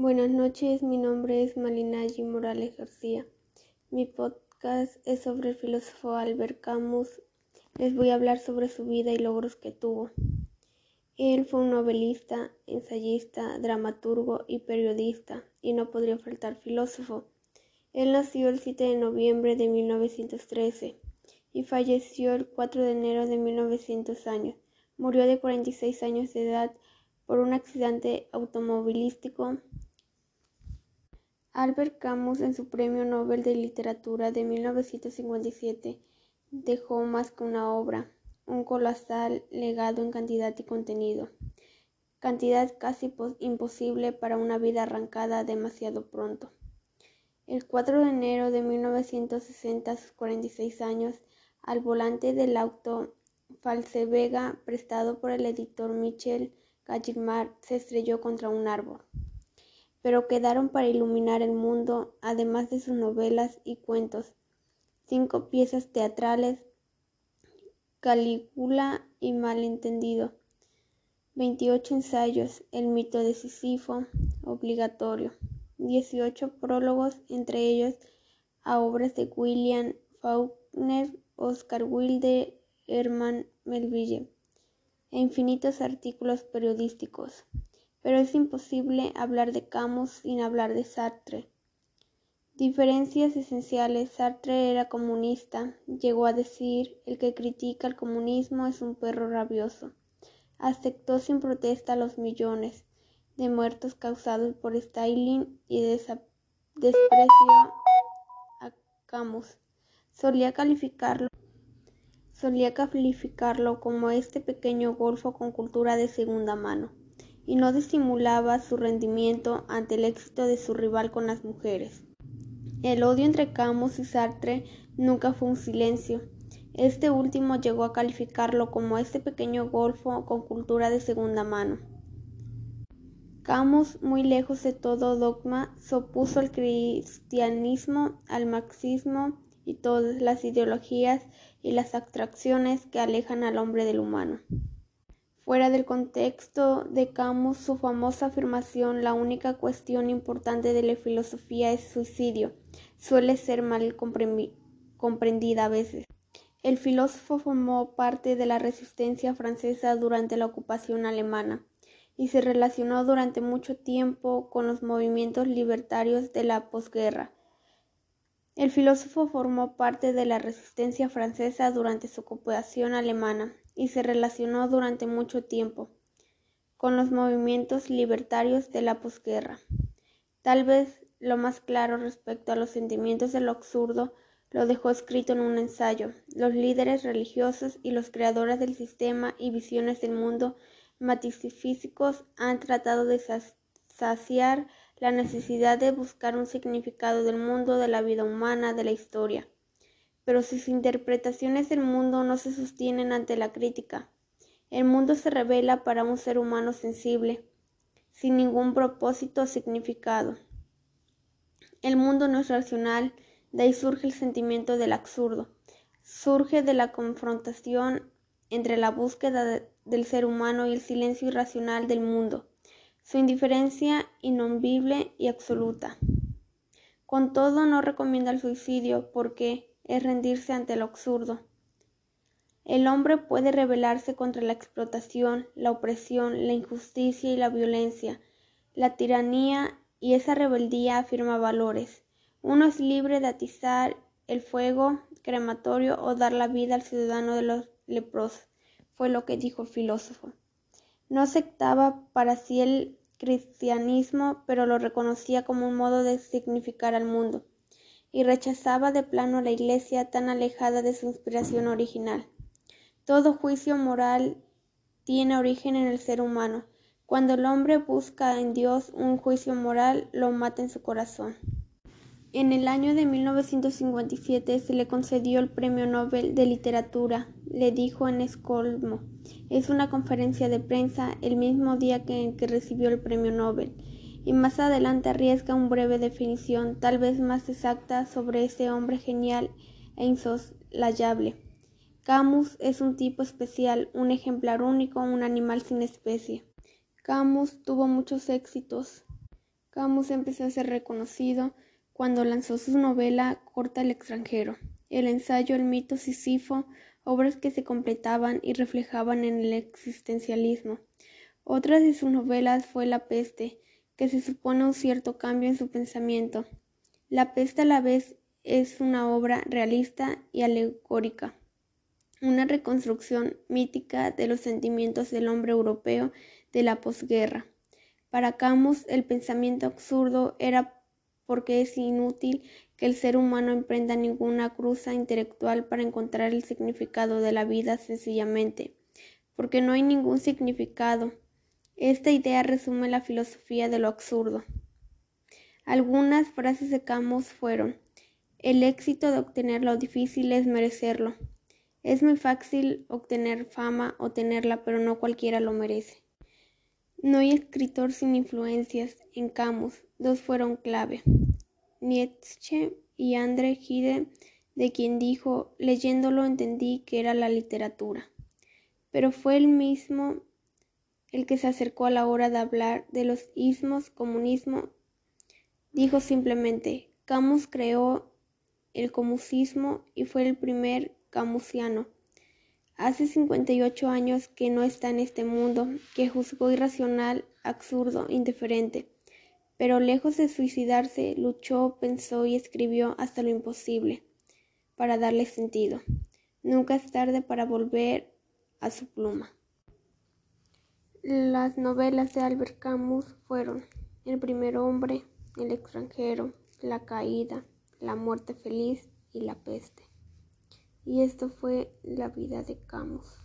Buenas noches, mi nombre es Malinayi Morales García. Mi podcast es sobre el filósofo Albert Camus. Les voy a hablar sobre su vida y logros que tuvo. Él fue un novelista, ensayista, dramaturgo y periodista, y no podría faltar filósofo. Él nació el 7 de noviembre de 1913 y falleció el 4 de enero de 1900 años. Murió de 46 años de edad por un accidente automovilístico. Albert Camus, en su Premio Nobel de Literatura de 1957, dejó más que una obra, un colosal legado en cantidad y contenido, cantidad casi imposible para una vida arrancada demasiado pronto. El 4 de enero de 1960, a sus 46 años, al volante del auto Falsevega prestado por el editor Michel Gallimard, se estrelló contra un árbol. Pero quedaron para iluminar el mundo, además de sus novelas y cuentos, cinco piezas teatrales, Calígula y Malentendido, 28 ensayos, El mito de Sísifo, obligatorio, 18 prólogos, entre ellos a obras de William Faulkner, Oscar Wilde, Herman Melville, e infinitos artículos periodísticos. Pero es imposible hablar de Camus sin hablar de Sartre. Diferencias esenciales. Sartre era comunista. Llegó a decir, el que critica el comunismo es un perro rabioso. Aceptó sin protesta los millones de muertos causados por Stalin y desprecio a Camus. Solía calificarlo, solía calificarlo como este pequeño golfo con cultura de segunda mano y no disimulaba su rendimiento ante el éxito de su rival con las mujeres. El odio entre Camus y Sartre nunca fue un silencio. Este último llegó a calificarlo como este pequeño golfo con cultura de segunda mano. Camus, muy lejos de todo dogma, se opuso al cristianismo, al marxismo y todas las ideologías y las abstracciones que alejan al hombre del humano. Fuera del contexto de Camus, su famosa afirmación la única cuestión importante de la filosofía es suicidio suele ser mal comprendida a veces. El filósofo formó parte de la resistencia francesa durante la ocupación alemana y se relacionó durante mucho tiempo con los movimientos libertarios de la posguerra. El filósofo formó parte de la resistencia francesa durante su ocupación alemana y se relacionó durante mucho tiempo con los movimientos libertarios de la posguerra. Tal vez lo más claro respecto a los sentimientos de lo absurdo lo dejó escrito en un ensayo. Los líderes religiosos y los creadores del sistema y visiones del mundo metafísicos han tratado de saciar la necesidad de buscar un significado del mundo, de la vida humana, de la historia. Pero sus interpretaciones del mundo no se sostienen ante la crítica. El mundo se revela para un ser humano sensible, sin ningún propósito o significado. El mundo no es racional, de ahí surge el sentimiento del absurdo. Surge de la confrontación entre la búsqueda del ser humano y el silencio irracional del mundo su indiferencia innombible y absoluta. Con todo, no recomienda el suicidio porque es rendirse ante lo absurdo. El hombre puede rebelarse contra la explotación, la opresión, la injusticia y la violencia, la tiranía, y esa rebeldía afirma valores. Uno es libre de atizar el fuego crematorio o dar la vida al ciudadano de los leprosos, fue lo que dijo el filósofo. No aceptaba para sí el cristianismo, pero lo reconocía como un modo de significar al mundo, y rechazaba de plano la Iglesia tan alejada de su inspiración original. Todo juicio moral tiene origen en el ser humano. Cuando el hombre busca en Dios un juicio moral, lo mata en su corazón. En el año de 1957 se le concedió el Premio Nobel de Literatura, le dijo en Escolmo. Es una conferencia de prensa el mismo día que en que recibió el Premio Nobel, y más adelante arriesga una breve definición, tal vez más exacta, sobre ese hombre genial e insoslayable. Camus es un tipo especial, un ejemplar único, un animal sin especie. Camus tuvo muchos éxitos. Camus empezó a ser reconocido cuando lanzó su novela Corta el extranjero, el ensayo El mito Sísifo, obras que se completaban y reflejaban en el existencialismo. Otra de sus novelas fue La peste, que se supone un cierto cambio en su pensamiento. La peste a la vez es una obra realista y alegórica, una reconstrucción mítica de los sentimientos del hombre europeo de la posguerra. Para Camus, el pensamiento absurdo era porque es inútil que el ser humano emprenda ninguna cruza intelectual para encontrar el significado de la vida sencillamente, porque no hay ningún significado. Esta idea resume la filosofía de lo absurdo. Algunas frases de Camus fueron El éxito de obtener lo difícil es merecerlo. Es muy fácil obtener fama o tenerla, pero no cualquiera lo merece. No hay escritor sin influencias. En Camus, dos fueron clave. Nietzsche y André Gide, de quien dijo, leyéndolo entendí que era la literatura. Pero fue él mismo el que se acercó a la hora de hablar de los ismos, comunismo. Dijo simplemente, Camus creó el comunismo y fue el primer camusiano. Hace 58 años que no está en este mundo, que juzgó irracional, absurdo, indiferente. Pero lejos de suicidarse, luchó, pensó y escribió hasta lo imposible para darle sentido. Nunca es tarde para volver a su pluma. Las novelas de Albert Camus fueron El primer hombre, El extranjero, La caída, La muerte feliz y La peste. Y esto fue la vida de Camus.